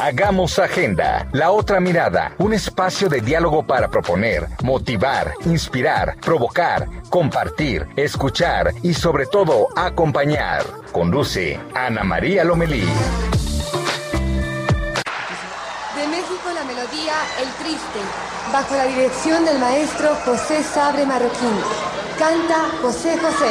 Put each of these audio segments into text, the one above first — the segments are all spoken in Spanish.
Hagamos agenda, la otra mirada, un espacio de diálogo para proponer, motivar, inspirar, provocar, compartir, escuchar y sobre todo acompañar. Conduce Ana María Lomelí. De México la melodía El Triste, bajo la dirección del maestro José Sabre Marroquín. Canta José José.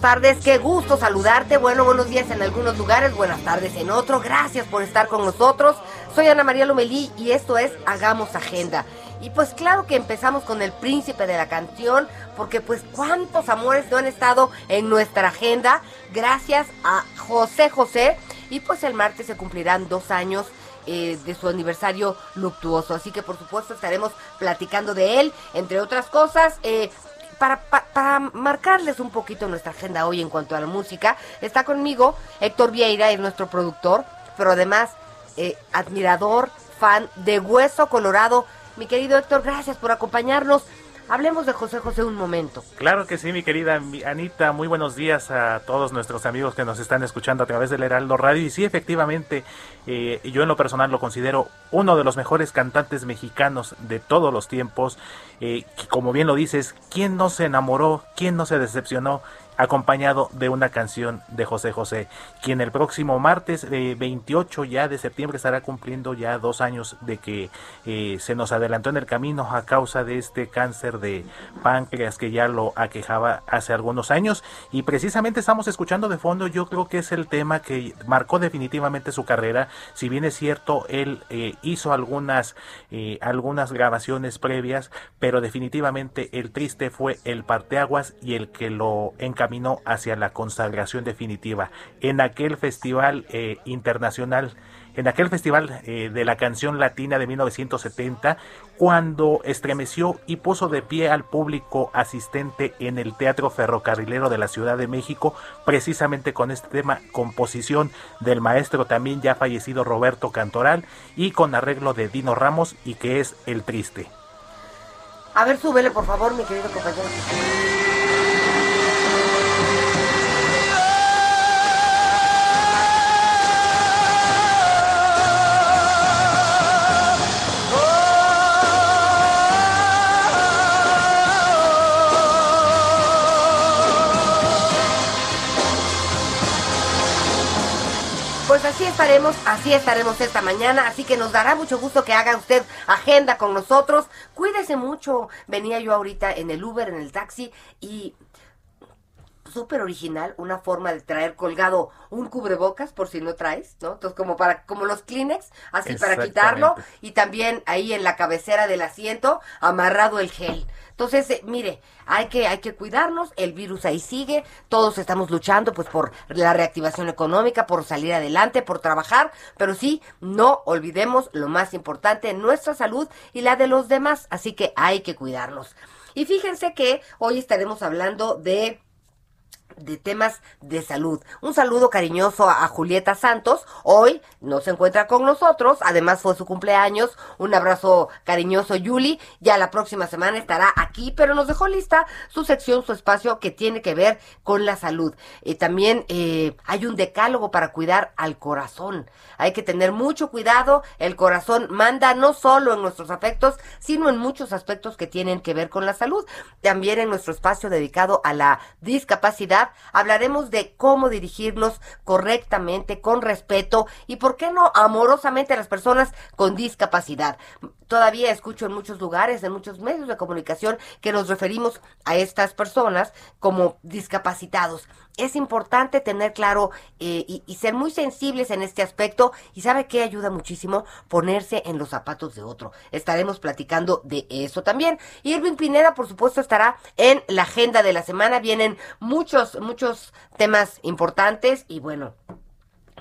tardes, qué gusto saludarte. Bueno, buenos días en algunos lugares, buenas tardes en otros. Gracias por estar con nosotros. Soy Ana María Lomelí y esto es Hagamos Agenda. Y pues claro que empezamos con el príncipe de la canción, porque pues cuántos amores no han estado en nuestra agenda, gracias a José José. Y pues el martes se cumplirán dos años eh, de su aniversario luctuoso. Así que por supuesto estaremos platicando de él, entre otras cosas. eh, para, pa- para marcarles un poquito nuestra agenda hoy en cuanto a la música, está conmigo Héctor Vieira, es nuestro productor, pero además eh, admirador, fan de Hueso Colorado. Mi querido Héctor, gracias por acompañarnos. Hablemos de José José un momento. Claro que sí, mi querida Anita. Muy buenos días a todos nuestros amigos que nos están escuchando a través del Heraldo Radio. Y sí, efectivamente, eh, yo en lo personal lo considero uno de los mejores cantantes mexicanos de todos los tiempos. Eh, como bien lo dices, ¿quién no se enamoró? ¿Quién no se decepcionó? Acompañado de una canción de José José, quien el próximo martes eh, 28 ya de septiembre estará cumpliendo ya dos años de que eh, se nos adelantó en el camino a causa de este cáncer de páncreas que ya lo aquejaba hace algunos años. Y precisamente estamos escuchando de fondo yo creo que es el tema que marcó definitivamente su carrera. Si bien es cierto él eh, hizo algunas eh, algunas grabaciones previas pero definitivamente el triste fue el parteaguas y el que lo encaminó hacia la consagración definitiva en aquel festival eh, internacional en aquel festival eh, de la canción latina de 1970 cuando estremeció y puso de pie al público asistente en el Teatro Ferrocarrilero de la Ciudad de México, precisamente con este tema, composición del maestro también ya fallecido Roberto Cantoral y con arreglo de Dino Ramos y que es El Triste. A ver, súbele por favor, mi querido compañero. Así estaremos, así estaremos esta mañana, así que nos dará mucho gusto que haga usted agenda con nosotros. Cuídese mucho. Venía yo ahorita en el Uber, en el taxi y súper original, una forma de traer colgado un cubrebocas por si no traes, ¿no? Entonces como para como los Kleenex, así para quitarlo y también ahí en la cabecera del asiento amarrado el gel. Entonces, eh, mire, hay que hay que cuidarnos, el virus ahí sigue, todos estamos luchando pues por la reactivación económica, por salir adelante, por trabajar, pero sí, no olvidemos lo más importante, nuestra salud y la de los demás, así que hay que cuidarnos. Y fíjense que hoy estaremos hablando de de temas de salud. Un saludo cariñoso a, Julieta Santos. Hoy no se encuentra con nosotros. Además fue su cumpleaños. Un abrazo cariñoso, Yuli. Ya la próxima semana estará aquí, pero nos dejó lista su sección, su espacio que tiene que ver con la salud. y también eh, hay un decálogo para cuidar al corazón. Hay que tener mucho cuidado. El corazón manda no solo en nuestros afectos, sino en muchos aspectos que tienen que ver con la salud. También en nuestro espacio dedicado a la discapacidad hablaremos de cómo dirigirnos correctamente, con respeto y, ¿por qué no, amorosamente a las personas con discapacidad. Todavía escucho en muchos lugares, en muchos medios de comunicación, que nos referimos a estas personas como discapacitados. Es importante tener claro eh, y, ser muy sensibles en este aspecto y sabe que ayuda muchísimo ponerse en los zapatos de otro. Estaremos platicando de eso también. Irving Pineda, por supuesto, estará en la agenda de la semana. Vienen muchos, muchos temas importantes y bueno,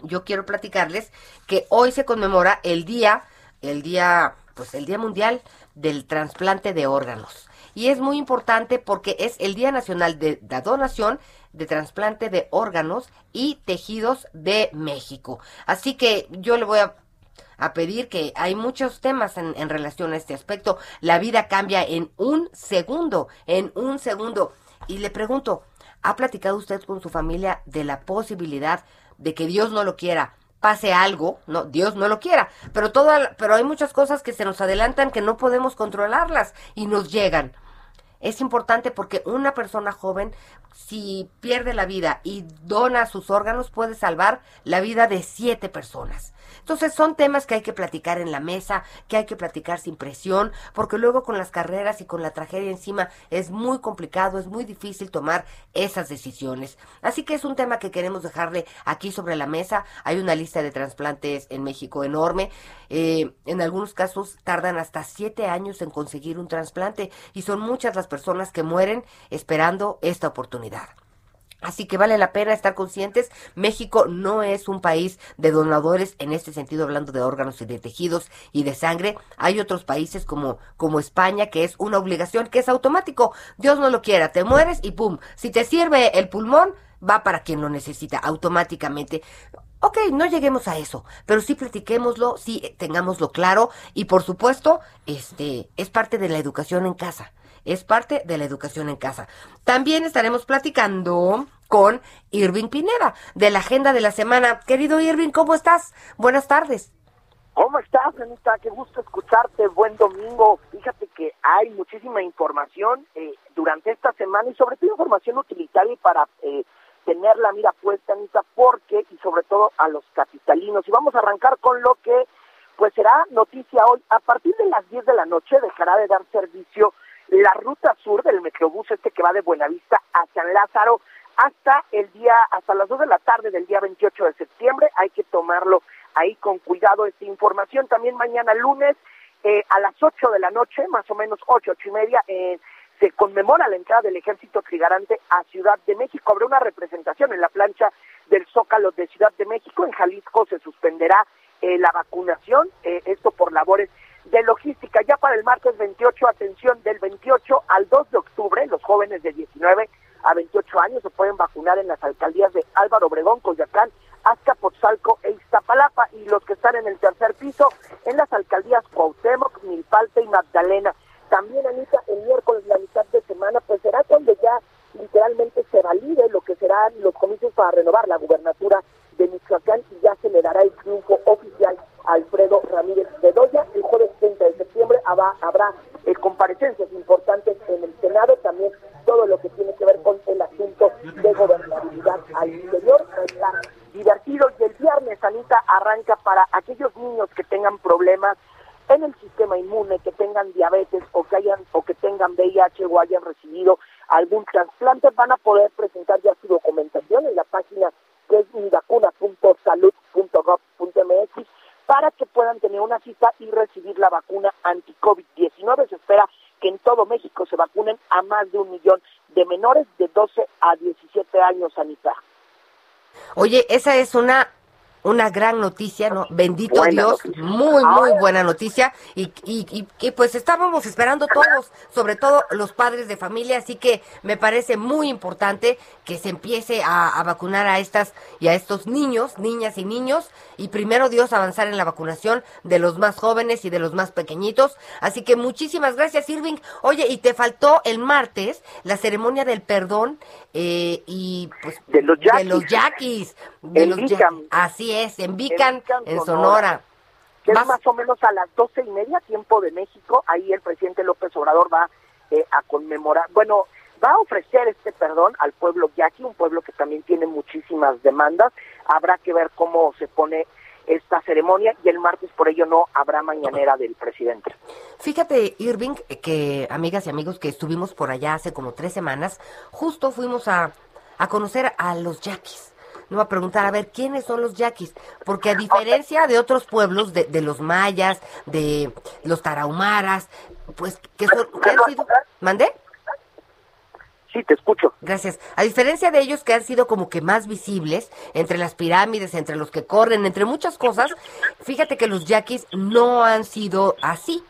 yo quiero platicarles que hoy se conmemora el día, el día pues el Día Mundial del Trasplante de Órganos. Y es muy importante porque es el Día Nacional de la Donación de Trasplante de Órganos y Tejidos de México. Así que yo le voy a, pedir que hay muchos temas en, en relación a este aspecto. La vida cambia en un segundo, en un segundo. Y le pregunto, ¿ha platicado usted con su familia de la posibilidad de que Dios no lo quiera? pase algo, no, Dios no lo quiera, pero toda, pero hay muchas cosas que se nos adelantan que no podemos controlarlas y nos llegan. Es importante porque una persona joven, si pierde la vida y dona sus órganos, puede salvar la vida de siete personas. Entonces son temas que hay que platicar en la mesa, que hay que platicar sin presión, porque luego con las carreras y con la tragedia encima es muy complicado, es muy difícil tomar esas decisiones. Así que es un tema que queremos dejarle aquí sobre la mesa. Hay una lista de trasplantes en México enorme. Eh, en algunos casos tardan hasta siete años en conseguir un trasplante y son muchas las personas que mueren esperando esta oportunidad. Así que vale la pena estar conscientes. México no es un país de donadores en este sentido, hablando de órganos y de tejidos y de sangre. Hay otros países como, como España que es una obligación que es automático. Dios no lo quiera, te mueres y pum. Si te sirve el pulmón, va para quien lo necesita automáticamente. Ok, no lleguemos a eso, pero sí platiquémoslo, sí tengámoslo claro y por supuesto, este es parte de la educación en casa es parte de la educación en casa. También estaremos platicando con Irving Pineda de la agenda de la semana. Querido Irving, ¿cómo estás? Buenas tardes. ¿Cómo estás, Anita? Qué gusto escucharte. Buen domingo. Fíjate que hay muchísima información eh, durante esta semana y sobre todo información utilitaria para eh, tener la mira puesta, Anita, porque y sobre todo a los capitalinos. Y vamos a arrancar con lo que pues será noticia hoy. A partir de las 10 de la noche dejará de dar servicio la ruta sur del Metrobús este que va de Buenavista a San Lázaro hasta el día, hasta las 2 de la tarde del día 28 de septiembre. Hay que tomarlo ahí con cuidado esta información. También mañana lunes eh, a las 8 de la noche, más o menos 8, 8 y media, eh, se conmemora la entrada del ejército trigarante a Ciudad de México. Habrá una representación en la plancha del Zócalo de Ciudad de México. En Jalisco se suspenderá eh, la vacunación, esto por labores de logística. Ya para el martes 28, atención, del 28 al 2 de octubre, los jóvenes de 19 a 28 años se pueden vacunar en las alcaldías de Álvaro Obregón, Coyacán, Azcapotzalco e Iztapalapa y los que están en el tercer piso en las alcaldías Cuauhtémoc, Milpalte y Magdalena. También, Anita, el miércoles, la mitad de semana, pues será cuando ya literalmente se valide lo que serán los comicios para renovar la gubernatura de Michoacán y ya se le dará el triunfo oficial Alfredo Ramírez Bedoya. El jueves 30 de septiembre habrá, habrá eh, importantes en el Senado, también todo lo que tiene que ver con el asunto de gobernabilidad al interior. Está divertido y el viernes, Anita, arranca para aquellos niños que tengan problemas en el sistema inmune, que tengan diabetes o que hayan o que tengan VIH o hayan recibido algún trasplante, van a poder presentar ya su documentación en la página que es mivacuna.salud.gov.mx para que puedan tener una cita y recibir la vacuna anti-COVID-19. Se espera que en todo México se vacunen a más de un millón de menores de 12 a 17 años, Anita. Oye, esa es una una gran noticia, ¿no? Bendito Buena Dios, noticia. muy, muy buena noticia. Y, y, y, y, pues estábamos esperando todos, sobre todo los padres de familia, así que me parece muy importante que se empiece a, a vacunar a estas y a estos niños, niñas y niños, y primero Dios avanzar en la vacunación de los más jóvenes y de los más pequeñitos. Así que muchísimas gracias, Irving. Oye, y te faltó el martes la ceremonia del perdón eh, y pues De los de yaquis. los yaquis. De En los Vican. yaquis. Así es, en Vican, Vican, en Sonora. Sonora. que Vas- es más o menos a las doce y media, tiempo de México. Ahí el presidente López Obrador va eh, a conmemorar, bueno, va a ofrecer este perdón al pueblo yaqui, un pueblo que también tiene muchísimas demandas. Habrá que ver cómo se pone esta ceremonia y el martes por ello no habrá mañanera del presidente. Fíjate, Irving, que amigas y amigos que estuvimos por allá hace como tres semanas, justo fuimos a, a conocer a los yaquis. No a preguntar a ver quiénes son los yaquis, porque a diferencia de otros pueblos, de, de los mayas, de los tarahumaras, pues que son, que han sido, ¿mandé? Sí, te escucho. Gracias. A diferencia de ellos que han sido como que más visibles entre las pirámides, entre los que corren, entre muchas cosas, fíjate que los yaquis no han sido así.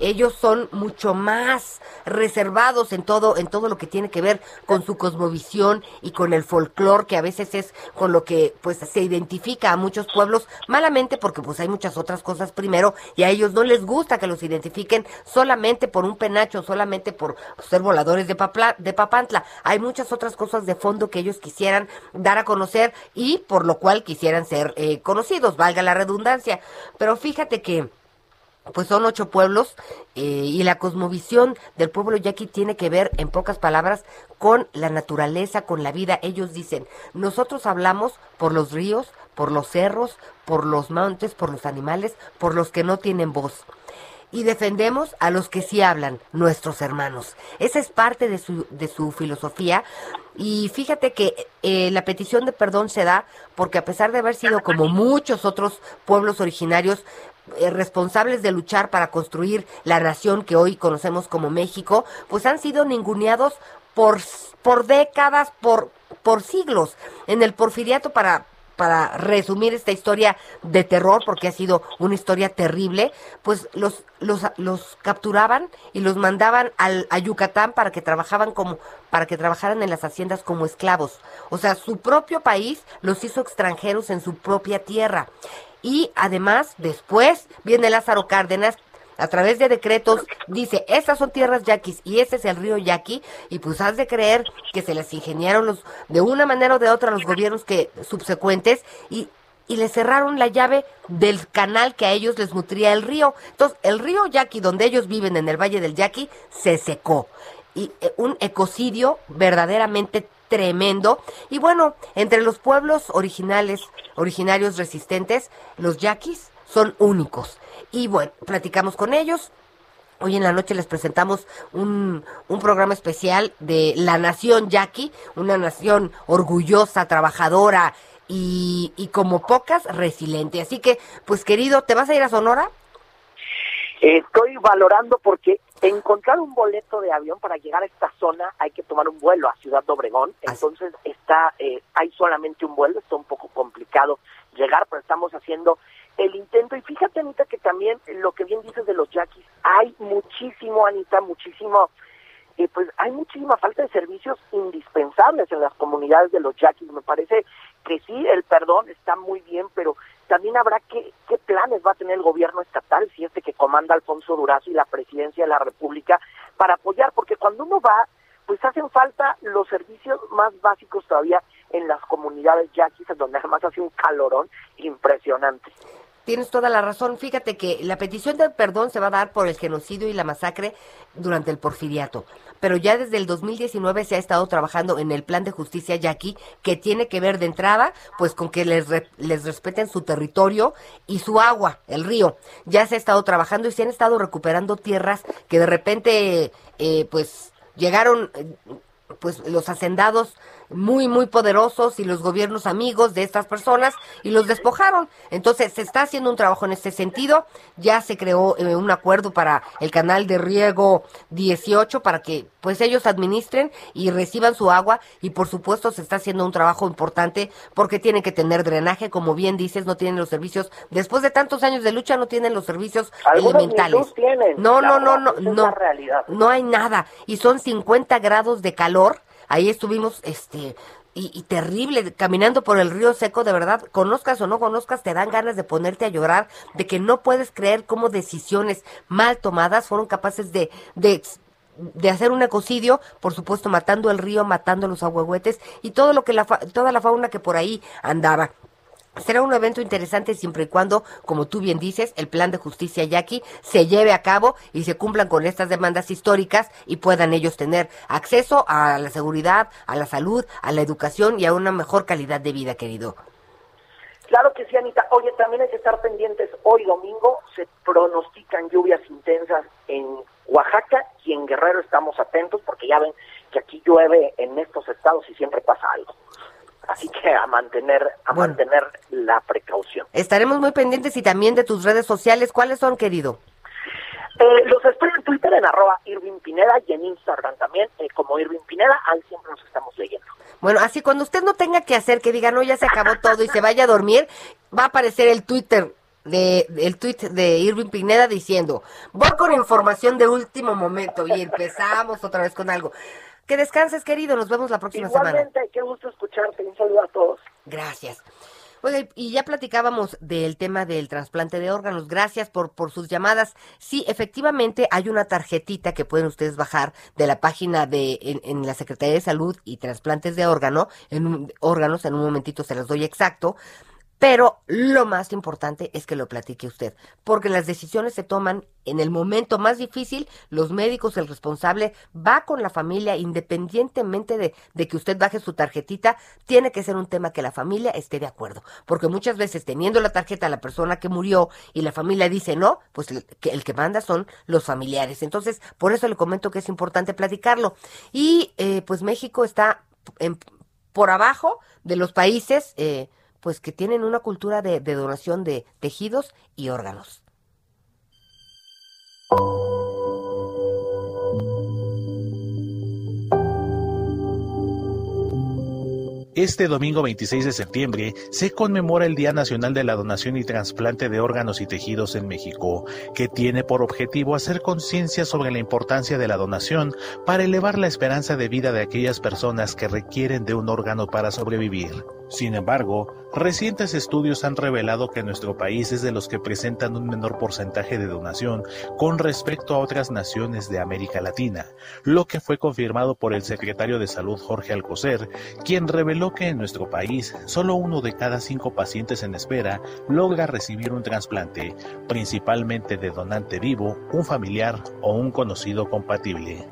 Ellos son mucho más reservados en todo, en todo lo que tiene que ver con su cosmovisión y con el folclore, que a veces es con lo que pues se identifica a muchos pueblos, malamente porque pues hay muchas otras cosas primero, y a ellos no les gusta que los identifiquen solamente por un penacho, solamente por ser voladores de, Papla- de Papantla. Hay muchas otras cosas de fondo que ellos quisieran dar a conocer y por lo cual quisieran ser eh, conocidos, valga la redundancia. Pero fíjate que pues son ocho pueblos eh, y la cosmovisión del pueblo yaqui tiene que ver, en pocas palabras, con la naturaleza, con la vida. Ellos dicen, nosotros hablamos por los ríos, por los cerros, por los montes, por los animales, por los que no tienen voz. Y defendemos a los que sí hablan, nuestros hermanos. Esa es parte de su, de su filosofía. Y fíjate que eh, la petición de perdón se da porque a pesar de haber sido como muchos otros pueblos originarios, eh, responsables de luchar para construir la nación que hoy conocemos como México, pues han sido ninguneados por, por décadas, por, por siglos. En el porfiriato para para resumir esta historia de terror, porque ha sido una historia terrible, pues los, los, los capturaban y los mandaban al, a Yucatán para que trabajaban como, para que trabajaran en las haciendas como esclavos. O sea, su propio país los hizo extranjeros en su propia tierra. Y además, después viene Lázaro Cárdenas, a través de decretos, dice, estas son tierras yaquis y este es el río yaqui, y pues has de creer que se les ingeniaron los, de una manera o de otra los gobiernos que subsecuentes y, y le cerraron la llave del canal que a ellos les nutría el río. Entonces, el río Yaqui, donde ellos viven en el Valle del Yaqui, se secó. Y eh, un ecocidio verdaderamente tremendo. Y bueno, entre los pueblos originales, originarios resistentes, los yaquis son únicos. Y bueno, platicamos con ellos. Hoy en la noche les presentamos un, un programa especial de la nación yaqui, una nación orgullosa, trabajadora y, y como pocas resiliente. Así que, pues querido, ¿te vas a ir a Sonora? Estoy valorando porque encontrar un boleto de avión para llegar a esta zona hay que tomar un vuelo a Ciudad de Obregón. Entonces está, eh, hay solamente un vuelo, está un poco complicado llegar, pero estamos haciendo el intento. Y fíjate, Anita, que también lo que bien dices de los yaquis, hay muchísimo, Anita, muchísimo, eh, pues hay muchísima falta de servicios indispensables en las comunidades de los yaquis. Me parece que sí, el perdón está muy bien, pero también habrá que, planes va a tener el gobierno estatal, si este que comanda Alfonso Durazo y la presidencia de la República, para apoyar, porque cuando uno va, pues hacen falta los servicios más básicos todavía en las comunidades yaquis, donde además hace un calorón impresionante. Tienes toda la razón. Fíjate que la petición de perdón se va a dar por el genocidio y la masacre durante el porfiriato. Pero ya desde el 2019 se ha estado trabajando en el plan de justicia yaqui, que tiene que ver de entrada, pues con que les, re- les respeten su territorio y su agua, el río. Ya se ha estado trabajando y se han estado recuperando tierras que de repente, eh, pues, llegaron... eh, pues los hacendados muy, muy poderosos y los gobiernos amigos de estas personas y los despojaron. Entonces se está haciendo un trabajo en este sentido. Ya se creó eh, un acuerdo para el canal de riego 18 para que pues ellos administren y reciban su agua y por supuesto se está haciendo un trabajo importante porque tienen que tener drenaje, como bien dices, no tienen los servicios, después de tantos años de lucha no tienen los servicios elementales. no, no, no, no, no, no hay nada y son 50 grados de calor Ahí estuvimos, este, y, terrible, caminando por el río seco, de verdad, conozcas o no conozcas, te dan ganas de ponerte a llorar, de que no puedes creer cómo decisiones mal tomadas fueron capaces de, de, de hacer un ecocidio, por supuesto matando el río, matando los ahuehuetes y todo lo que la, toda la fauna que por ahí andaba. Será un evento interesante siempre y cuando, como tú bien dices, el plan de justicia yaqui se lleve a cabo y se cumplan con estas demandas históricas y puedan ellos tener acceso a la seguridad, a la salud, a la educación y a una mejor calidad de vida, querido. Claro que sí, Anita. Oye, también hay que estar pendientes. Hoy domingo se pronostican lluvias intensas en Oaxaca y en Guerrero estamos atentos porque ya ven que aquí llueve en estos estados y siempre pasa algo. Así que a mantener, a mantener la precaución. Estaremos muy pendientes y también de tus redes sociales. ¿Cuáles son, querido? Eh, los estoy en Twitter en arroba Irving Pineda y en Instagram también eh, como Irving Pineda, ahí siempre nos estamos leyendo. Bueno, así cuando usted no tenga que hacer, que diga, no, ya se acabó todo y se vaya a dormir, va a aparecer el Twitter de el tweet de Irving Pineda diciendo, voy con información de último momento y empezamos otra vez con algo. Que descanses, querido. Nos vemos la próxima Igualmente, semana. qué gusto escucharte. Un saludo a todos. Gracias. Oye, y ya platicábamos del tema del trasplante de órganos. Gracias por, por sus llamadas. Sí, efectivamente hay una tarjetita que pueden ustedes bajar de la página de en, en la Secretaría de Salud y trasplantes de órgano, en órganos. En un momentito se las doy exacto pero lo más importante es que lo platique usted, porque las decisiones se toman en el momento más difícil, los médicos, el responsable, va con la familia, independientemente de, de, que usted baje su tarjetita, tiene que ser un tema que la familia esté de acuerdo, porque muchas veces teniendo la tarjeta la persona que murió y la familia dice no, pues el que, el que manda son los familiares. Entonces, por eso le comento que es importante platicarlo. Y eh, pues México está en, por abajo de los países. Eh, pues que tienen una cultura de, donación de tejidos y órganos. Este domingo 26 de septiembre se conmemora el Día Nacional de la Donación y Trasplante de Órganos y Tejidos en México, que tiene por objetivo hacer conciencia sobre la importancia de la donación para elevar la esperanza de vida de aquellas personas que requieren de un órgano para sobrevivir. Sin embargo, recientes estudios han revelado que nuestro país es de los que presentan un menor porcentaje de donación con respecto a otras naciones de América Latina, lo que fue confirmado por el secretario de Salud Jorge Alcocer, quien reveló que en nuestro país solo uno de cada cinco pacientes en espera logra recibir un trasplante, principalmente de donante vivo, un familiar o un conocido compatible.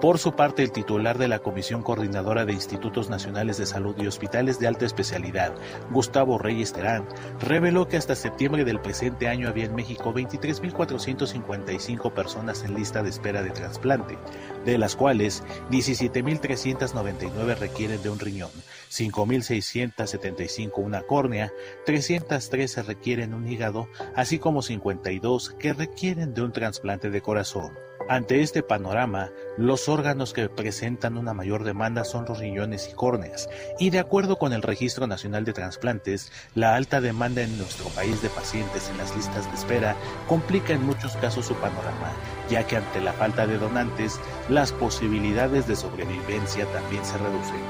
Por su parte, el titular de la Comisión Coordinadora de Institutos Nacionales de Salud y Hospitales de Alta Especialidad, Gustavo Reyes Terán, reveló que hasta septiembre del presente año había en México 23.455 personas en lista de espera de trasplante, de las cuales 17.399 requieren de un riñón, 5.675 una córnea, 313 requieren un hígado, así como 52 que requieren de un trasplante de corazón. Ante este panorama, los órganos que presentan una mayor demanda son los riñones y córneas, y de acuerdo con el Registro Nacional de Transplantes, la alta demanda en nuestro país de pacientes en las listas de espera complica en muchos casos su panorama, ya que ante la falta de donantes, las posibilidades de sobrevivencia también se reducen.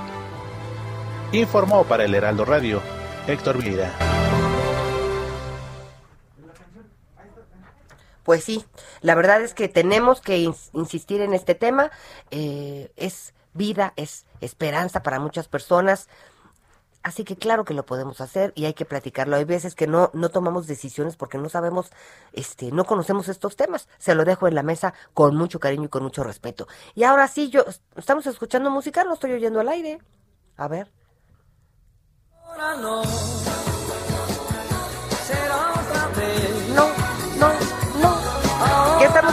Informó para el Heraldo Radio Héctor Vieira. Pues sí, la verdad es que tenemos que insistir en este tema. Eh, es vida, es esperanza para muchas personas. Así que claro que lo podemos hacer y hay que platicarlo. Hay veces que no, no tomamos decisiones porque no sabemos, este, no conocemos estos temas. Se lo dejo en la mesa con mucho cariño y con mucho respeto. Y ahora sí, yo, estamos escuchando música, lo estoy oyendo al aire. A ver. no. No, no, no. ¿Qué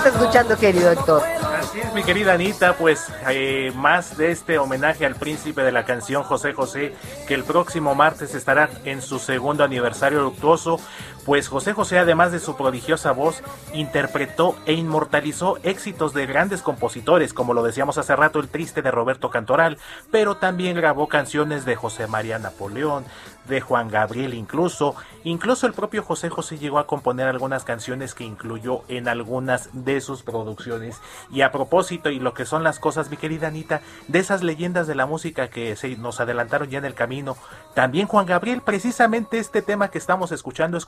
escuchando, querido Héctor? Así es, mi querida Anita, pues eh, más de este homenaje al príncipe de la canción José José, que el próximo martes estará en su segundo aniversario luctuoso, pues José José, además de su prodigiosa voz, interpretó e inmortalizó éxitos de grandes compositores, como lo decíamos hace rato, El Triste de Roberto Cantoral, pero también grabó canciones de José María Napoleón, de Juan Gabriel incluso. Incluso el propio José José llegó a componer algunas canciones que incluyó en algunas de sus producciones. Y a propósito, y lo que son las cosas, mi querida Anita, de esas leyendas de la música que se nos adelantaron ya en el camino, también Juan Gabriel, precisamente este tema que estamos escuchando es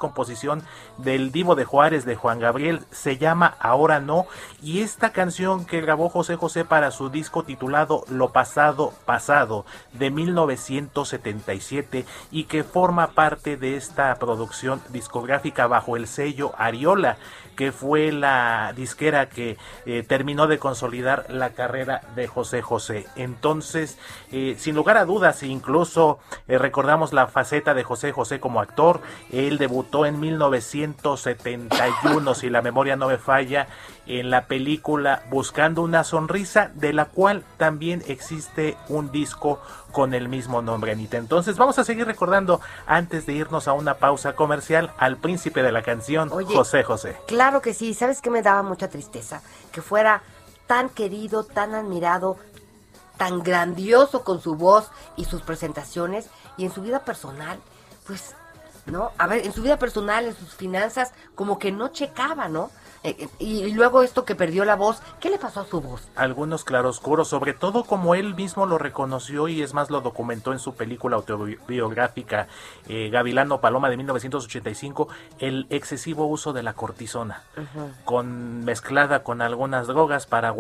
del Divo de Juárez de Juan Gabriel, se llama Ahora No, y esta canción que grabó José José para su disco titulado Lo Pasado Pasado de 1977 y que forma parte de esta producción discográfica bajo el sello Ariola, que fue la disquera que eh, terminó de consolidar la carrera de José José. Entonces, eh, sin lugar a dudas, incluso eh, recordamos la faceta de José José como actor. Él debutó en 1971, si la memoria no me falla, en la película Buscando una sonrisa, de la cual también existe un disco con el mismo nombre, Anita. Entonces vamos a seguir recordando, antes de irnos a una pausa comercial, al príncipe de la canción, José José. Claro que sí, ¿sabes qué me daba mucha tristeza? Que fuera tan querido, tan admirado, tan grandioso con su voz y sus presentaciones, y en su vida personal, pues, ¿no? A ver, en su vida personal, en sus finanzas, como que no checaba, ¿no? Eh, eh, y luego esto que perdió la voz, ¿qué le pasó a su voz? Algunos claroscuros, sobre todo como él mismo lo reconoció y es más lo documentó en su película autobiográfica eh, Gavilano Paloma de 1985, el excesivo uso de la cortisona, con mezclada con algunas drogas para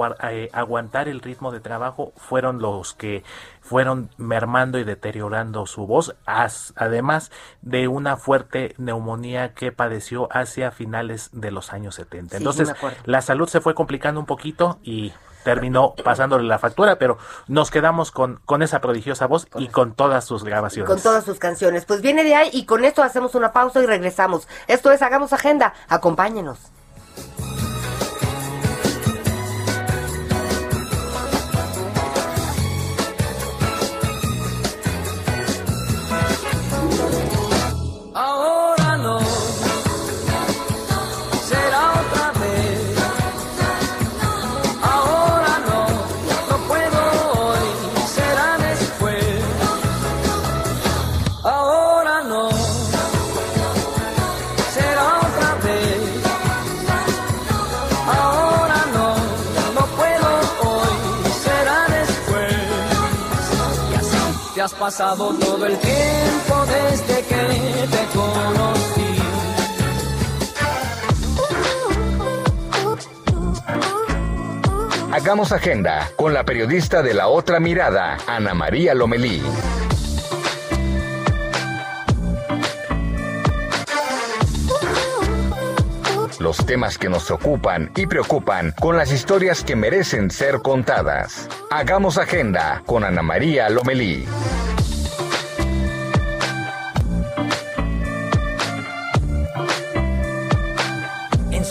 aguantar el ritmo de trabajo, fueron los que fueron mermando y deteriorando su voz, además de una fuerte neumonía que padeció hacia finales de los años 70. Entonces, la salud se fue complicando un poquito y terminó pasándole la factura, pero nos quedamos con, con esa prodigiosa voz y con todas sus grabaciones. Con todas sus canciones. Pues viene de ahí y con esto hacemos una pausa y regresamos. Esto es Hagamos Agenda. Acompáñenos. Pasado todo el tiempo desde que te conocí. Hagamos agenda con la periodista de la otra mirada, Ana María Lomelí. Los temas que nos ocupan y preocupan con las historias que merecen ser contadas. Hagamos agenda con Ana María Lomelí.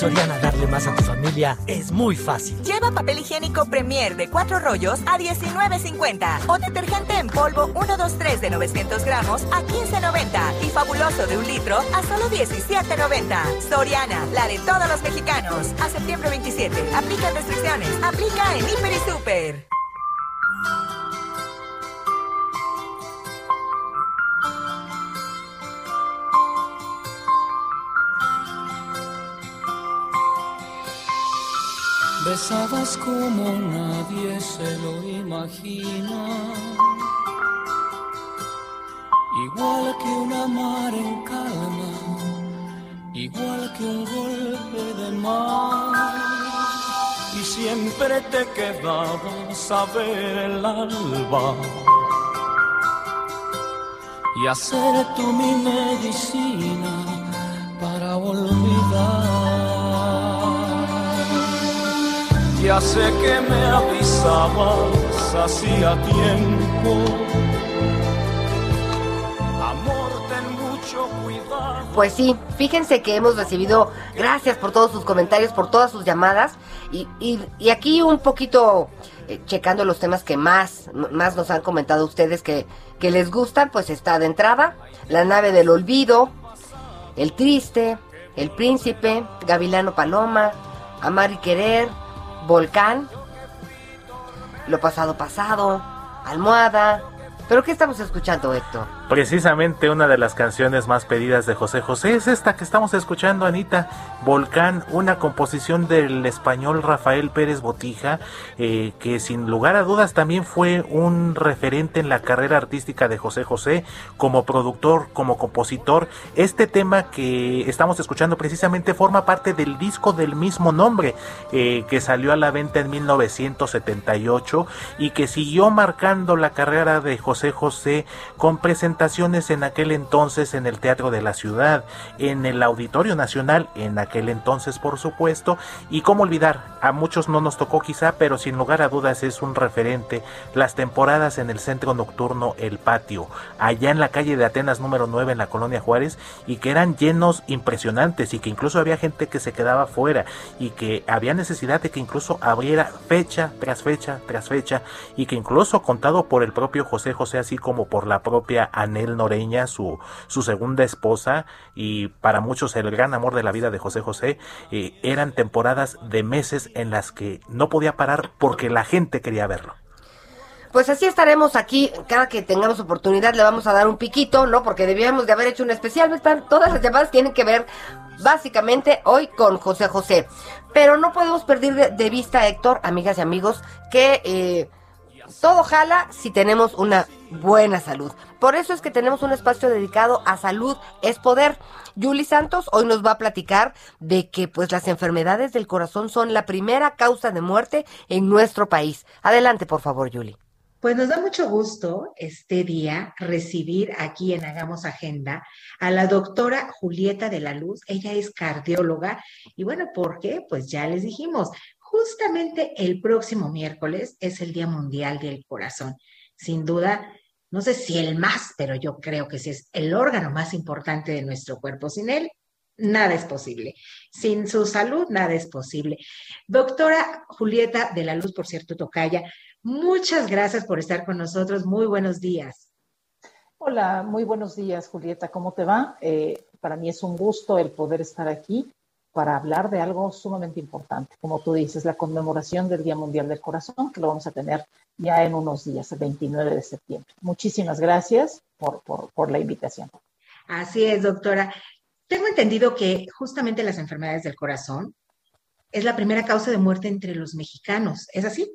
Soriana darle más a tu familia es muy fácil. Lleva papel higiénico Premier de 4 rollos a $19.50 o detergente en polvo 123 de 900 gramos a $15.90 y fabuloso de un litro a solo $17.90. Soriana, la de todos los mexicanos. A septiembre 27. Aplica restricciones. Aplica en Hiper y Super. Besabas como nadie se lo imagina, igual que una mar en calma, igual que un golpe de mar. Y siempre te quedabas a ver el alba y hacer tú mi medicina para olvidar. Ya sé que me avisabas hacía tiempo. Amor, ten mucho cuidado. Pues sí, fíjense que hemos recibido, gracias por todos sus comentarios, por todas sus llamadas, y, y, y aquí un poquito eh, checando los temas que más, más nos han comentado ustedes que, que les gustan, pues está de entrada, la nave del olvido, el triste, el príncipe, Gavilano Paloma, Amar y Querer, Volcán, Lo pasado pasado, Almohada. ¿Pero qué estamos escuchando, Héctor? Precisamente una de las canciones más pedidas de José José es esta que estamos escuchando, Anita, Volcán, una composición del español Rafael Pérez Botija, eh, que sin lugar a dudas también fue un referente en la carrera artística de José José como productor, como compositor. Este tema que estamos escuchando precisamente forma parte del disco del mismo nombre, eh, que salió a la venta en 1978 y que siguió marcando la carrera de José José con presentaciones en aquel entonces en el Teatro de la Ciudad, en el Auditorio Nacional, en aquel entonces por supuesto, y cómo olvidar, a muchos no nos tocó quizá, pero sin lugar a dudas es un referente, las temporadas en el centro nocturno El Patio, allá en la calle de Atenas número 9 en la colonia Juárez, y que eran llenos impresionantes y que incluso había gente que se quedaba fuera y que había necesidad de que incluso abriera fecha tras fecha tras fecha y que incluso contado por el propio José José así como por la propia Anel Noreña, su, su segunda esposa, y para muchos el gran amor de la vida de José José, eh, eran temporadas de meses en las que no podía parar porque la gente quería verlo. Pues así estaremos aquí, cada que tengamos oportunidad le vamos a dar un piquito, ¿no? Porque debíamos de haber hecho un especial, Todas las llamadas tienen que ver básicamente hoy con José José. Pero no podemos perder de, vista, Héctor, amigas y amigos, que eh, todo jala si tenemos una buena salud. Por eso es que tenemos un espacio dedicado a salud es poder. Yuli Santos hoy nos va a platicar de que pues las enfermedades del corazón son la primera causa de muerte en nuestro país. Adelante, por favor, Yuli. Pues nos da mucho gusto este día recibir aquí en Hagamos Agenda a la doctora Julieta de la Luz. Ella es cardióloga y bueno, ¿por qué? Pues ya les dijimos, justamente el próximo miércoles es el Día Mundial del Corazón. Sin duda, no sé si el más, pero yo creo que sí es el órgano más importante de nuestro cuerpo. Sin él, nada es posible. Sin su salud, nada es posible. Doctora Julieta de la Luz, por cierto, Tocaya, muchas gracias por estar con nosotros. Muy buenos días. Hola, muy buenos días, Julieta. ¿Cómo te va? Eh, para mí es un gusto el poder estar aquí para hablar de algo sumamente importante, como tú dices, la conmemoración del Día Mundial del Corazón, que lo vamos a tener ya en unos días, el 29 de septiembre. Muchísimas gracias por, por, la invitación. Así es, doctora. Tengo entendido que justamente las enfermedades del corazón es la primera causa de muerte entre los mexicanos. ¿Es así?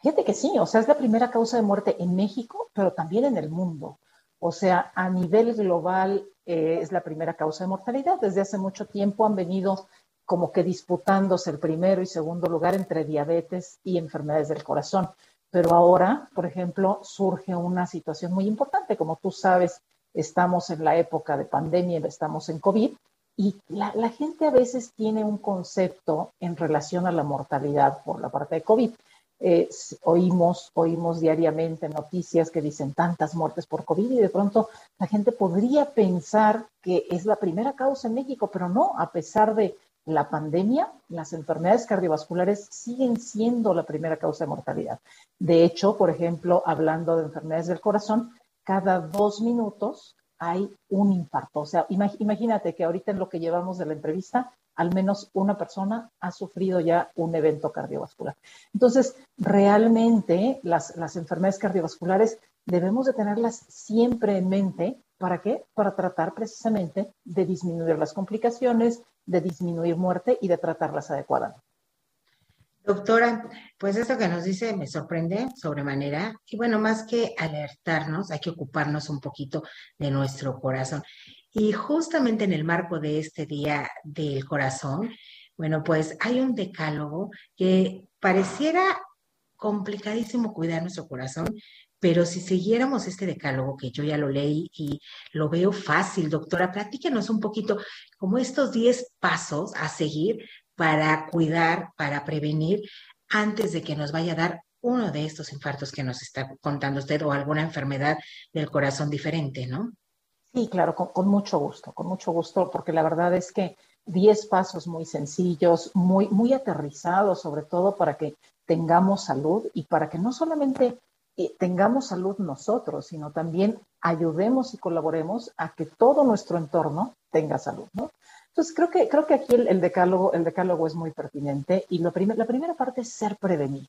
Fíjate que sí, o sea, es la primera causa de muerte en México, pero también en el mundo. O sea, a nivel global eh, es la primera causa de mortalidad. Desde hace mucho tiempo han venido como que disputándose el primero y segundo lugar entre diabetes y enfermedades del corazón. Pero ahora, por ejemplo, surge una situación muy importante. Como tú sabes, estamos en la época de pandemia, estamos en COVID, y la, la gente a veces tiene un concepto en relación a la mortalidad por la parte de COVID. Oímos, oímos diariamente noticias que dicen tantas muertes por COVID y de pronto la gente podría pensar que es la primera causa en México, pero no, a pesar de la pandemia, las enfermedades cardiovasculares siguen siendo la primera causa de mortalidad. De hecho, por ejemplo, hablando de enfermedades del corazón, cada dos minutos hay un infarto. O sea, imagínate que ahorita en lo que llevamos de la entrevista al menos una persona ha sufrido ya un evento cardiovascular. Entonces, realmente las, las enfermedades cardiovasculares debemos de tenerlas siempre en mente. ¿Para qué? Para tratar precisamente de disminuir las complicaciones, de disminuir muerte y de tratarlas adecuadamente. Doctora, pues esto que nos dice me sorprende sobremanera. Y bueno, más que alertarnos, hay que ocuparnos un poquito de nuestro corazón. Y justamente en el marco de este Día del Corazón, bueno, pues hay un decálogo que pareciera complicadísimo cuidar nuestro corazón, pero si siguiéramos este decálogo, que yo ya lo leí y lo veo fácil, doctora, platíquenos un poquito como estos 10 pasos a seguir para cuidar, para prevenir antes de que nos vaya a dar uno de estos infartos que nos está contando usted o alguna enfermedad del corazón diferente, ¿no? Sí, claro, con, mucho gusto, con mucho gusto, porque la verdad es que 10 pasos muy sencillos, muy, muy aterrizados, sobre todo para que tengamos salud y para que no solamente eh, tengamos salud nosotros, sino también ayudemos y colaboremos a que todo nuestro entorno tenga salud, ¿no? Entonces, creo que, creo que aquí el, decálogo, el decálogo es muy pertinente y lo la primera parte es ser prevenido.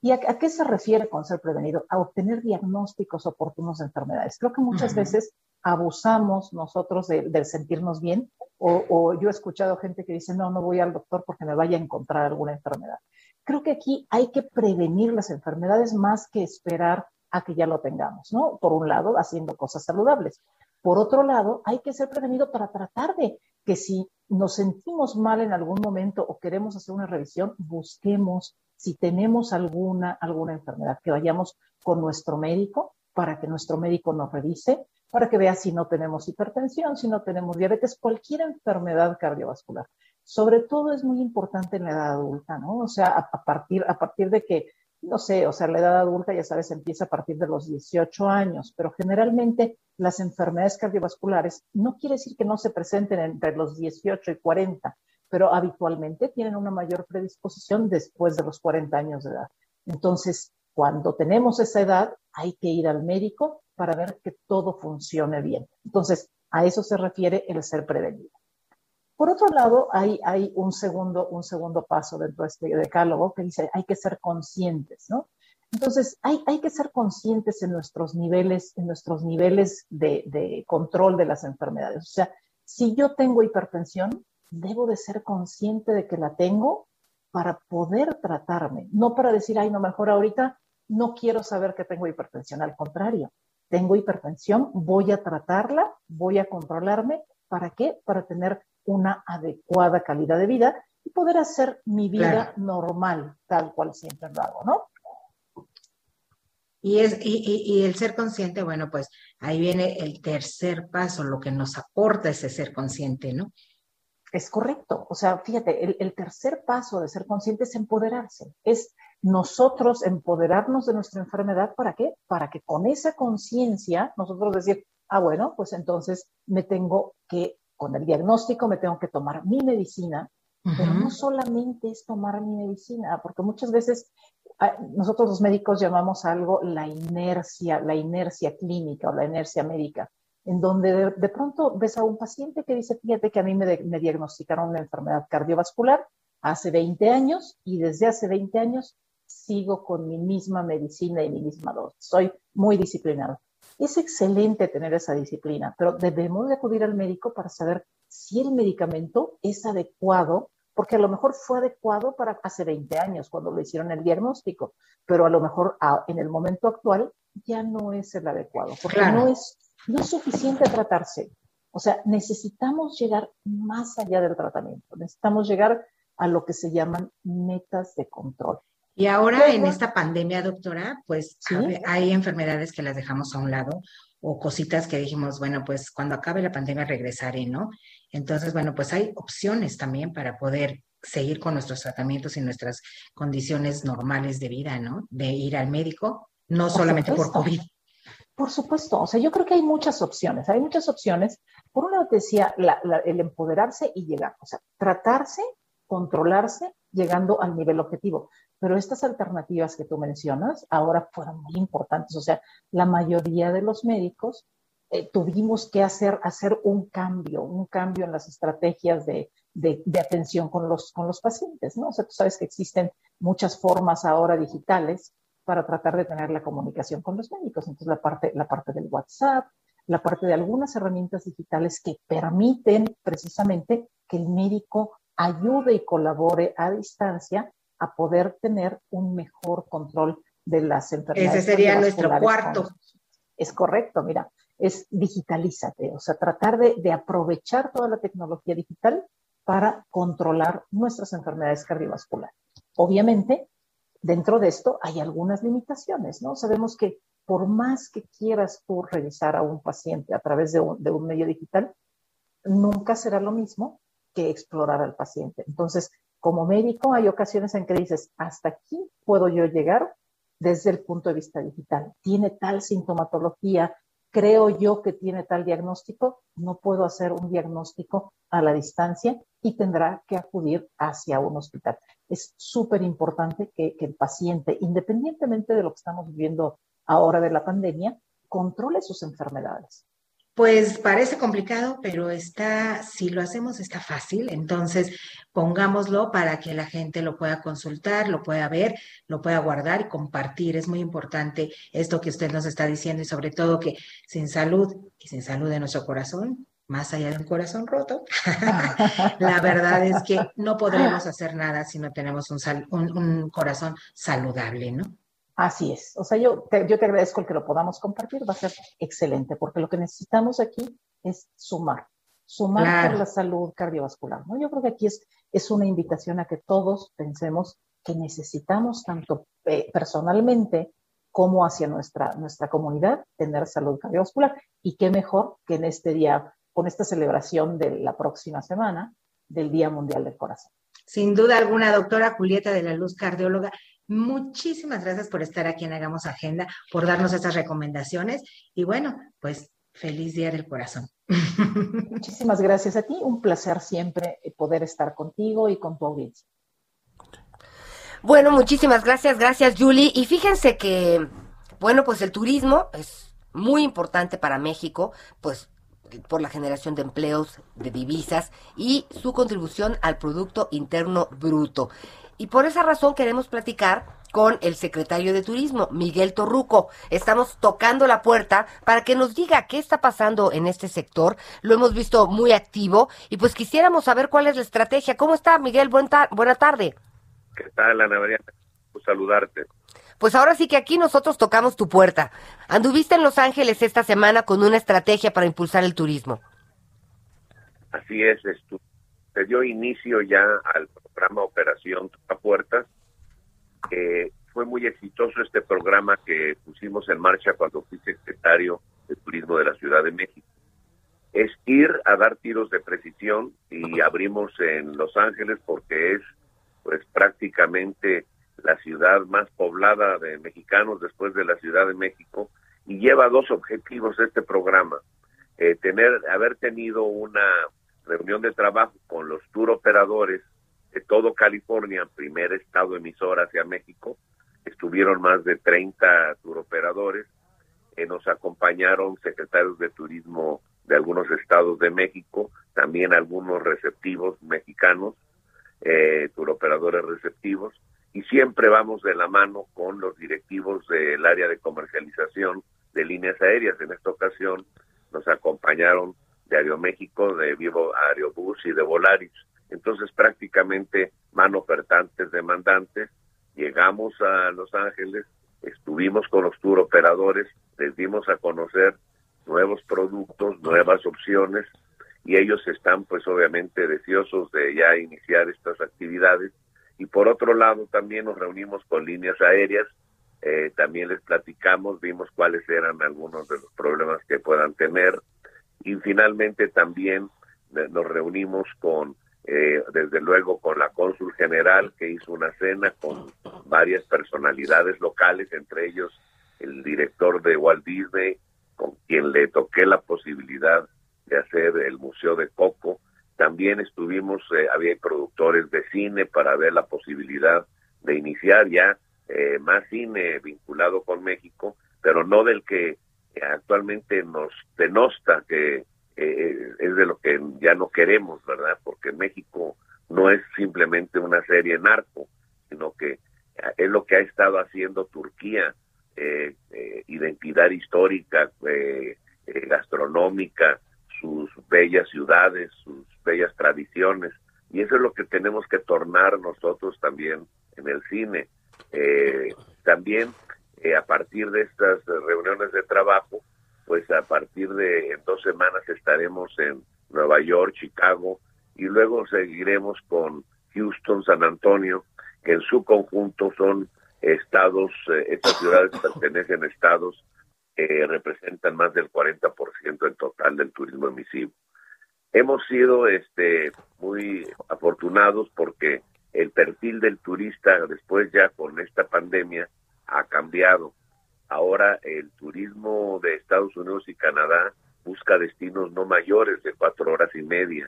¿Y a, qué se refiere con ser prevenido? A obtener diagnósticos oportunos de enfermedades. Creo que muchas veces abusamos nosotros de, sentirnos bien o, yo he escuchado gente que dice, no, no voy al doctor porque me vaya a encontrar alguna enfermedad. Creo que aquí hay que prevenir las enfermedades más que esperar a que ya lo tengamos, ¿no? Por un lado, haciendo cosas saludables. Por otro lado, hay que ser prevenido para tratar de que si nos sentimos mal en algún momento o queremos hacer una revisión, busquemos si tenemos alguna, alguna enfermedad, que vayamos con nuestro médico para que nuestro médico nos revise, para que vea si no tenemos hipertensión, si no tenemos diabetes, cualquier enfermedad cardiovascular. Sobre todo es muy importante en la edad adulta, ¿no? O sea, a, partir, a partir de que, no sé, o sea, la edad adulta, ya sabes, empieza a partir de los 18 años, pero generalmente las enfermedades cardiovasculares no quiere decir que no se presenten entre los 18 y 40, pero habitualmente tienen una mayor predisposición después de los 40 años de edad. Entonces, cuando tenemos esa edad, hay que ir al médico para ver que todo funcione bien. Entonces, a eso se refiere el ser prevenido. Por otro lado, hay, un, segundo, un segundo paso dentro de este decálogo que dice hay que ser conscientes, ¿no? Entonces, hay, hay que ser conscientes en nuestros niveles, en nuestros niveles de, de control de las enfermedades. O sea, si yo tengo hipertensión, debo de ser consciente de que la tengo para poder tratarme, no para decir, ay, no, mejor ahorita no quiero saber que tengo hipertensión, al contrario, tengo hipertensión, voy a tratarla, voy a controlarme, ¿para qué? Para tener una adecuada calidad de vida y poder hacer mi vida normal, tal cual siempre lo hago, ¿no? Y, es, y, y, el ser consciente, bueno, pues ahí viene el tercer paso, lo que nos aporta ese ser consciente, ¿no? Es correcto. O sea, fíjate, el, tercer paso de ser consciente es empoderarse. Es nosotros empoderarnos de nuestra enfermedad. ¿Para qué? Para que con esa conciencia nosotros decir, ah, bueno, pues entonces me tengo que, con el diagnóstico, me tengo que tomar mi medicina. Pero no solamente es tomar mi medicina, porque muchas veces ah, nosotros los médicos llamamos algo la inercia, la inercia clínica o la inercia médica en donde de, pronto ves a un paciente que dice, fíjate que a mí me, diagnosticaron una enfermedad cardiovascular hace 20 años y desde hace 20 años sigo con mi misma medicina y mi misma dosis. Soy muy disciplinado. Es excelente tener esa disciplina, pero debemos de acudir al médico para saber si el medicamento es adecuado, porque a lo mejor fue adecuado para hace 20 años cuando le hicieron el diagnóstico, pero a lo mejor en el momento actual ya no es el adecuado, porque no es no es suficiente tratarse. O sea, necesitamos llegar más allá del tratamiento. Necesitamos llegar a lo que se llaman metas de control. Y ahora en esta pandemia, doctora, pues hay enfermedades que las dejamos a un lado o cositas que dijimos, bueno, pues cuando acabe la pandemia regresaré, ¿no? Entonces, bueno, pues hay opciones también para poder seguir con nuestros tratamientos y nuestras condiciones normales de vida, ¿no? De ir al médico, no solamente por COVID. Por supuesto, o sea, yo creo que hay muchas opciones, hay muchas opciones. Por un lado decía el empoderarse y llegar, o sea, tratarse, controlarse, llegando al nivel objetivo. Pero estas alternativas que tú mencionas ahora fueron muy importantes, o sea, la mayoría de los médicos eh, tuvimos que hacer, hacer un cambio, un cambio en las estrategias de, de, de, atención con los, con los pacientes, ¿no? O sea, tú sabes que existen muchas formas ahora digitales para tratar de tener la comunicación con los médicos. Entonces, la parte, la parte del WhatsApp, la parte de algunas herramientas digitales que permiten precisamente que el médico ayude y colabore a distancia a poder tener un mejor control de las enfermedades. Ese sería nuestro cuarto. Es correcto, mira, es digitalízate, o sea, tratar de, de aprovechar toda la tecnología digital para controlar nuestras enfermedades cardiovasculares. Obviamente, dentro de esto hay algunas limitaciones, ¿no? Sabemos que por más que quieras tú revisar a un paciente a través de un, medio digital, nunca será lo mismo que explorar al paciente. Entonces, como médico, hay ocasiones en que dices, hasta aquí puedo yo llegar desde el punto de vista digital. Tiene tal sintomatología creo yo que tiene tal diagnóstico, no puedo hacer un diagnóstico a la distancia y tendrá que acudir hacia un hospital. Es súper importante que, que, el paciente, independientemente de lo que estamos viviendo ahora de la pandemia, controle sus enfermedades. Pues parece complicado, pero está, si lo hacemos está fácil, entonces pongámoslo para que la gente lo pueda consultar, lo pueda ver, lo pueda guardar y compartir. Es muy importante esto que usted nos está diciendo y sobre todo que sin salud y sin salud de nuestro corazón, más allá de un corazón roto, la verdad es que no podremos hacer nada si no tenemos un, un, un corazón saludable, ¿no? Así es. O sea, yo te, yo te agradezco el que lo podamos compartir, va a ser excelente, porque lo que necesitamos aquí es sumar, sumar por la salud cardiovascular. ¿no? Yo creo que aquí es, es una invitación a que todos pensemos que necesitamos tanto eh, personalmente como hacia nuestra, nuestra comunidad tener salud cardiovascular. Y qué mejor que en este día, con esta celebración de la próxima semana, del Día Mundial del Corazón. Sin duda alguna, doctora Julieta de la Luz, cardióloga, Muchísimas gracias por estar aquí en Hagamos Agenda, por darnos estas recomendaciones y bueno, pues feliz Día del Corazón. Muchísimas gracias a ti, un placer siempre poder estar contigo y con tu audiencia. Bueno, muchísimas gracias, gracias Julie. Y fíjense que, bueno, pues el turismo es muy importante para México, pues por la generación de empleos, de divisas y su contribución al Producto Interno Bruto. Y por esa razón queremos platicar con el secretario de Turismo, Miguel Torruco. Estamos tocando la puerta para que nos diga qué está pasando en este sector. Lo hemos visto muy activo y pues quisiéramos saber cuál es la estrategia. ¿Cómo está, Miguel? buena tarde. ¿Qué tal, Ana María? saludarte. Pues ahora sí que aquí nosotros tocamos tu puerta. Anduviste en Los Ángeles esta semana con una estrategia para impulsar el turismo. Así es, se dio inicio ya al programa Operación Puertas. fue muy exitoso este programa que pusimos en marcha cuando fui secretario de Turismo de la Ciudad de México. Es ir a dar tiros de precisión y abrimos en Los Ángeles porque es pues prácticamente la ciudad más poblada de mexicanos después de la Ciudad de México y lleva dos objetivos este programa. Eh, tener, haber tenido una reunión de trabajo con los tour operadores de todo California, primer estado emisor hacia México. Estuvieron más de 30 tour operadores. Eh, nos acompañaron secretarios de turismo de algunos estados de México, también algunos receptivos mexicanos, eh, operadores receptivos, y siempre vamos de la mano con los directivos del área de comercialización de líneas aéreas. En esta ocasión nos acompañaron de Aeroméxico, de Vivo Aerobús y de Volaris. Entonces prácticamente mano ofertantes, demandantes, llegamos a Los Ángeles, estuvimos con los tour operadores, les dimos a conocer nuevos productos, nuevas opciones y ellos están pues obviamente deseosos de ya iniciar estas actividades y por otro lado también nos reunimos con líneas aéreas, eh, también les platicamos, vimos cuáles eran algunos de los problemas que puedan tener, y finalmente también eh, nos reunimos con, eh, desde luego, con la cónsul general que hizo una cena con varias personalidades locales, entre ellos el director de Walt Disney, con quien le toqué la posibilidad de hacer el Museo de Coco. También estuvimos, eh, había productores de cine para ver la posibilidad de iniciar ya más cine vinculado con México, pero no del que actualmente nos denosta que eh, es de lo que ya no queremos, ¿verdad? Porque México no es simplemente una serie narco, sino que es lo que ha estado haciendo Turquía, eh, eh, identidad histórica, gastronómica, sus bellas ciudades, sus bellas tradiciones, y eso es lo que tenemos que tornar nosotros también en el cine. también a partir de estas reuniones de trabajo, pues a partir de dos semanas estaremos en Nueva York, Chicago, y luego seguiremos con Houston, San Antonio, que en su conjunto son estados, eh, estas ciudades pertenecen a estados que representan más del 40% en total del turismo emisivo. Hemos sido este, muy afortunados porque el perfil del turista después ya con esta pandemia ha cambiado. ahora el turismo de Estados Unidos y Canadá busca destinos no mayores de cuatro horas y media.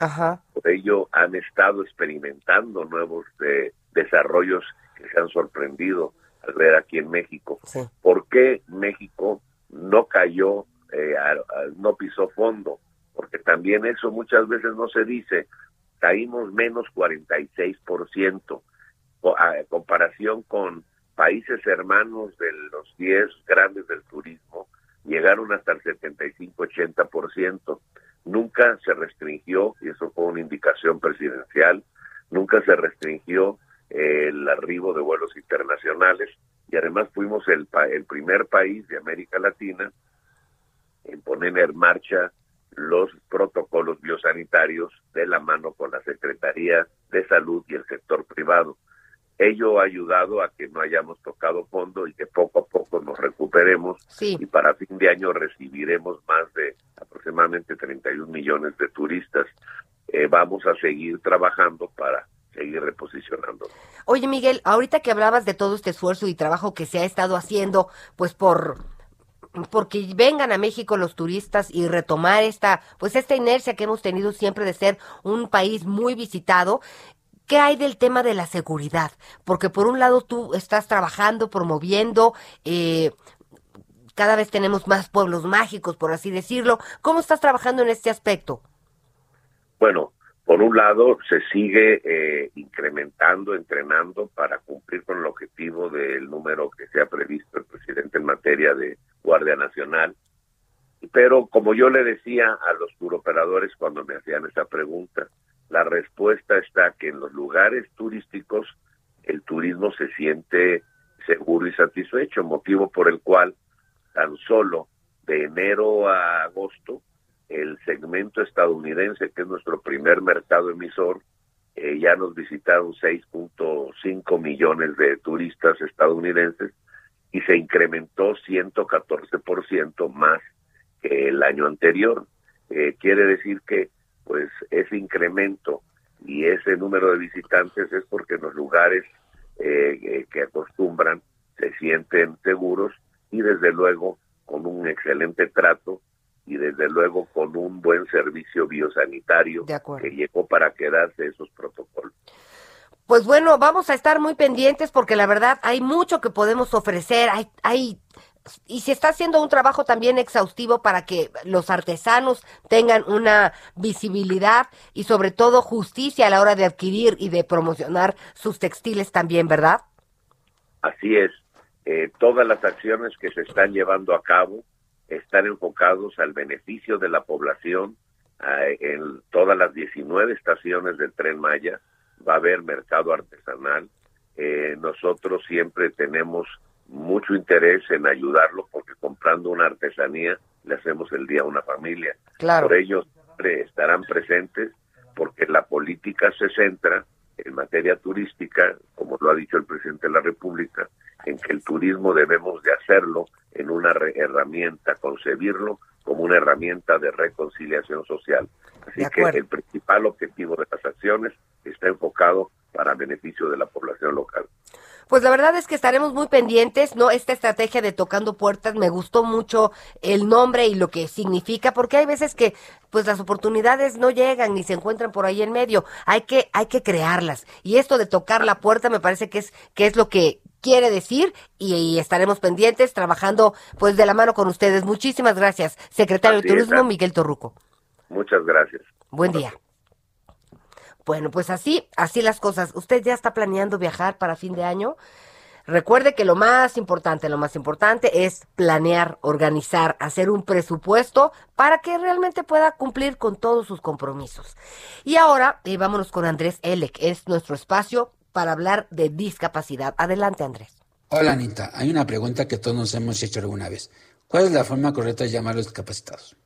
Por ello han estado experimentando nuevos eh, desarrollos que se han sorprendido al ver aquí en México. ¿Por qué México no cayó, eh, no pisó fondo? Porque también eso muchas veces no se dice. Caímos menos 46% a comparación con países hermanos de los 10 grandes del turismo llegaron hasta el 75-80%. Nunca se restringió, y eso fue una indicación presidencial, nunca se restringió eh, el arribo de vuelos internacionales y además fuimos el, el primer país de América Latina en poner en marcha los protocolos biosanitarios de la mano con la Secretaría de Salud y el sector privado. Ello ha ayudado a que no hayamos tocado fondo y que poco a poco nos recuperemos y para fin de año recibiremos más de aproximadamente 31 millones de turistas. Eh, vamos a seguir trabajando para seguir reposicionando. Oye Miguel, ahorita que hablabas de todo este esfuerzo y trabajo que se ha estado haciendo, pues por porque vengan a México los turistas y retomar esta pues esta inercia que hemos tenido siempre de ser un país muy visitado ¿Qué hay del tema de la seguridad? Porque por un lado tú estás trabajando, promoviendo, eh, cada vez tenemos más pueblos mágicos, por así decirlo. ¿Cómo estás trabajando en este aspecto? Bueno, por un lado se sigue eh, incrementando, entrenando para cumplir con el objetivo del número que se ha previsto el presidente en materia de Guardia Nacional. Pero como yo le decía a los turoperadores cuando me hacían esa pregunta, la respuesta está que en los lugares turísticos el turismo se siente seguro y satisfecho, motivo por el cual tan solo de enero a agosto el segmento estadounidense, que es nuestro primer mercado emisor, eh, ya nos visitaron 6.5 millones de turistas estadounidenses y se incrementó 114% más que el año anterior. Eh, quiere decir que pues ese incremento y ese número de visitantes es porque en los lugares eh, eh, que acostumbran se sienten seguros y desde luego con un excelente trato y desde luego con un buen servicio biosanitario que llegó para quedarse esos protocolos. Pues bueno, vamos a estar muy pendientes porque la verdad hay mucho que podemos ofrecer, hay, hay y se está haciendo un trabajo también exhaustivo para que los artesanos tengan una visibilidad y sobre todo justicia a la hora de adquirir y de promocionar sus textiles también, ¿verdad? Así es. Eh, todas las acciones que se están llevando a cabo están enfocados al beneficio de la población. en todas las 19 estaciones del tren Maya va a haber mercado artesanal. Eh, nosotros siempre tenemos mucho interés en ayudarlo porque comprando una artesanía le hacemos el día a una familia. Por ello estarán presentes porque la política se centra en materia turística, como lo ha dicho el presidente de la República, en que el turismo debemos de hacerlo en una herramienta, concebirlo como una herramienta de reconciliación social. Así que el principal objetivo de las acciones está enfocado para beneficio de la población local. Pues la verdad es que estaremos muy pendientes, ¿no? Esta estrategia de tocando puertas, me gustó mucho el nombre y lo que significa, porque hay veces que pues las oportunidades no llegan ni se encuentran por ahí en medio. Hay que, hay que crearlas. Y esto de tocar la puerta me parece que es, que es lo que quiere decir y, estaremos pendientes trabajando pues de la mano con ustedes. Muchísimas gracias, secretario de Turismo Miguel Torruco. Muchas gracias. Buen día. Bueno, pues así, así las cosas. ¿Usted ya está planeando viajar para fin de año? Recuerde que lo más importante, lo más importante es planear, organizar, hacer un presupuesto para que realmente pueda cumplir con todos sus compromisos. Y ahora eh, vámonos con Andrés Elec, es nuestro espacio para hablar de discapacidad. Adelante, Andrés. Hola, Anita. Hay una pregunta que todos nos hemos hecho alguna vez. ¿Cuál es la forma correcta de llamar a los discapacitados?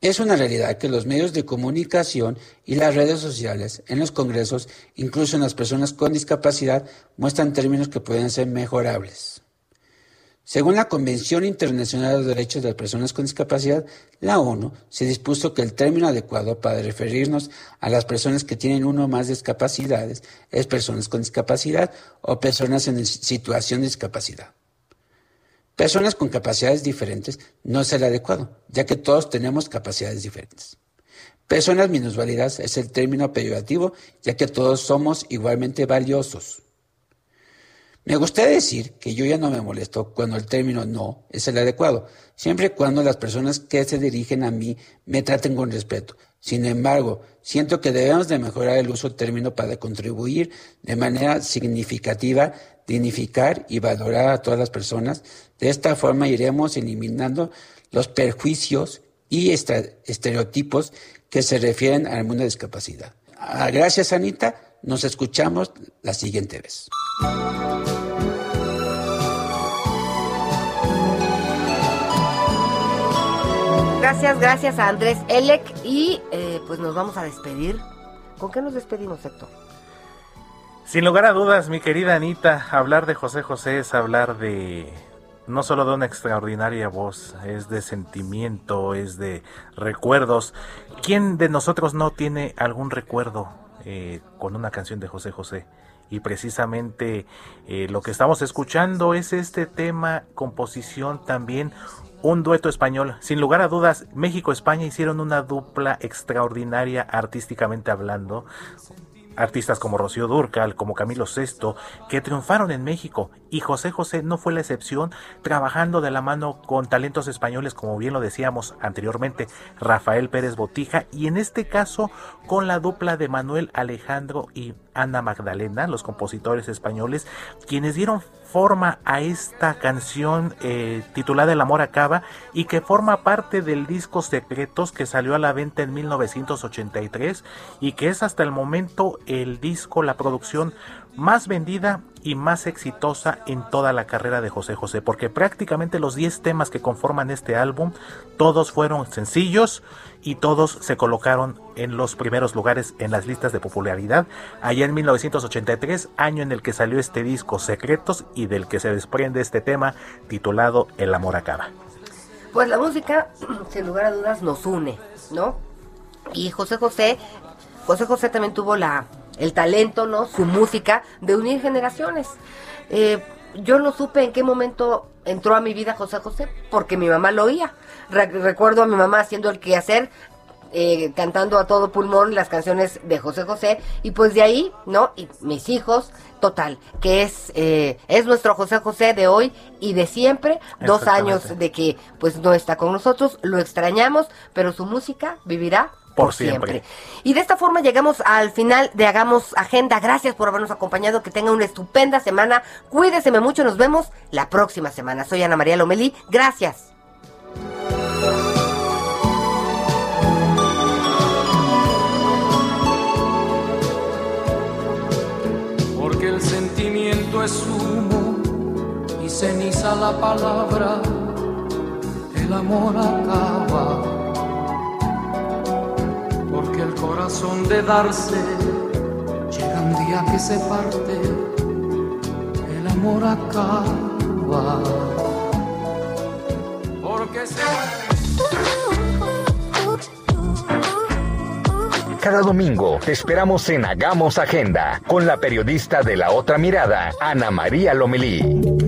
Es una realidad que los medios de comunicación y las redes sociales, en los congresos, incluso en las personas con discapacidad, muestran términos que pueden ser mejorables. Según la Convención Internacional de Derechos de las Personas con Discapacidad, la ONU se dispuso que el término adecuado para referirnos a las personas que tienen uno o más discapacidades es personas con discapacidad o personas en situación de discapacidad. Personas con capacidades diferentes no es el adecuado, ya que todos tenemos capacidades diferentes. Personas minusválidas es el término peyorativo, ya que todos somos igualmente valiosos. Me gustaría decir que yo ya no me molesto cuando el término no es el adecuado, siempre y cuando las personas que se dirigen a mí me traten con respeto. Sin embargo, siento que debemos de mejorar el uso del término para contribuir de manera significativa dignificar y valorar a todas las personas. De esta forma iremos eliminando los perjuicios y estereotipos que se refieren al mundo de discapacidad. Ah, gracias, Anita. Nos escuchamos la siguiente vez. Gracias, gracias a Andrés Elec y eh, pues nos vamos a despedir. ¿Con qué nos despedimos, Héctor? Sin lugar a dudas, mi querida Anita, hablar de José José es hablar de no solo de una extraordinaria voz, es de sentimiento, es de recuerdos. ¿Quién de nosotros no tiene algún recuerdo eh, con una canción de José José? Y precisamente eh, lo que estamos escuchando es este tema, composición también, un dueto español. Sin lugar a dudas, México-España hicieron una dupla extraordinaria artísticamente hablando artistas como Rocío Durcal, como Camilo VI, que triunfaron en México. Y José José no fue la excepción, trabajando de la mano con talentos españoles, como bien lo decíamos anteriormente, Rafael Pérez Botija y en este caso con la dupla de Manuel Alejandro y Ana Magdalena, los compositores españoles, quienes dieron forma a esta canción eh, titulada El amor acaba y que forma parte del disco Secretos que salió a la venta en 1983 y que es hasta el momento el disco, la producción más vendida y más exitosa en toda la carrera de José José, porque prácticamente los 10 temas que conforman este álbum, todos fueron sencillos y todos se colocaron en los primeros lugares en las listas de popularidad, allá en 1983, año en el que salió este disco Secretos y del que se desprende este tema titulado El amor acaba. Pues la música, sin lugar a dudas, nos une, ¿no? Y José José, José José también tuvo la el talento, ¿no? Su música, de unir generaciones. Eh, yo no supe en qué momento entró a mi vida José José, porque mi mamá lo oía. recuerdo a mi mamá haciendo el quehacer, eh, cantando a todo pulmón las canciones de José José, y pues de ahí, ¿no? Y mis hijos, total, que es, eh, es nuestro José José de hoy y de siempre, dos años de que pues no está con nosotros, lo extrañamos, pero su música vivirá por, siempre. Y de esta forma llegamos al final de Hagamos Agenda. Gracias por habernos acompañado. Que tenga una estupenda semana. Cuídese mucho. Nos vemos la próxima semana. Soy Ana María Lomelí. Gracias. Porque el sentimiento es humo y ceniza la palabra. El amor acaba porque el corazón de darse llega un día que se parte, el amor acaba. Porque se Cada domingo te esperamos en Hagamos Agenda con la periodista de la otra mirada, Ana María Lomelí.